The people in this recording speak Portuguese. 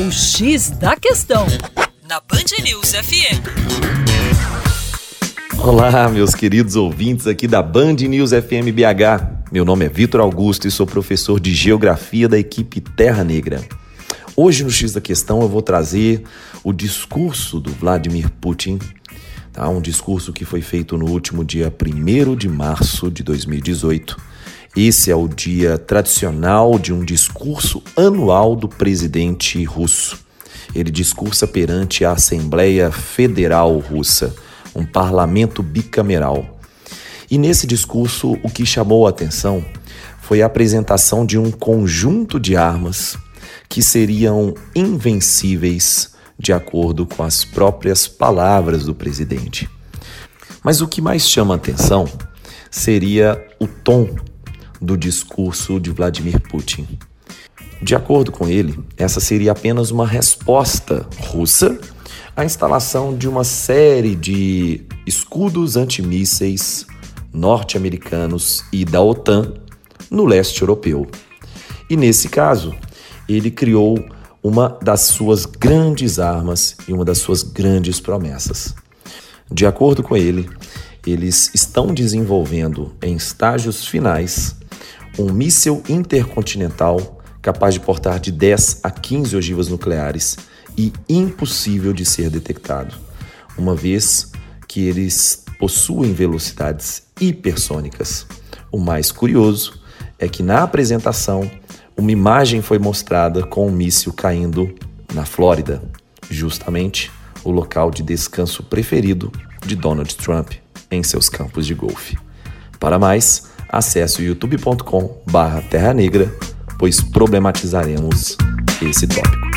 O X da Questão, na Band News FM. Olá, meus queridos ouvintes aqui da Band News FM BH. Meu nome é Vitor Augusto e sou professor de Geografia da equipe Terra Negra. Hoje no X da Questão eu vou trazer o discurso do Vladimir Putin, tá? um discurso que foi feito no último dia 1 de março de 2018. Esse é o dia tradicional de um discurso anual do presidente russo. Ele discursa perante a Assembleia Federal Russa, um parlamento bicameral. E nesse discurso, o que chamou a atenção foi a apresentação de um conjunto de armas que seriam invencíveis, de acordo com as próprias palavras do presidente. Mas o que mais chama atenção seria o tom do discurso de Vladimir Putin. De acordo com ele, essa seria apenas uma resposta russa à instalação de uma série de escudos antimísseis norte-americanos e da OTAN no leste europeu. E nesse caso, ele criou uma das suas grandes armas e uma das suas grandes promessas. De acordo com ele, eles estão desenvolvendo em estágios finais um míssil intercontinental capaz de portar de 10 a 15 ogivas nucleares e impossível de ser detectado, uma vez que eles possuem velocidades hipersônicas. O mais curioso é que na apresentação uma imagem foi mostrada com um míssil caindo na Flórida, justamente o local de descanso preferido de Donald Trump em seus campos de golfe. Para mais, acesse youtube.com/terra negra, pois problematizaremos esse tópico.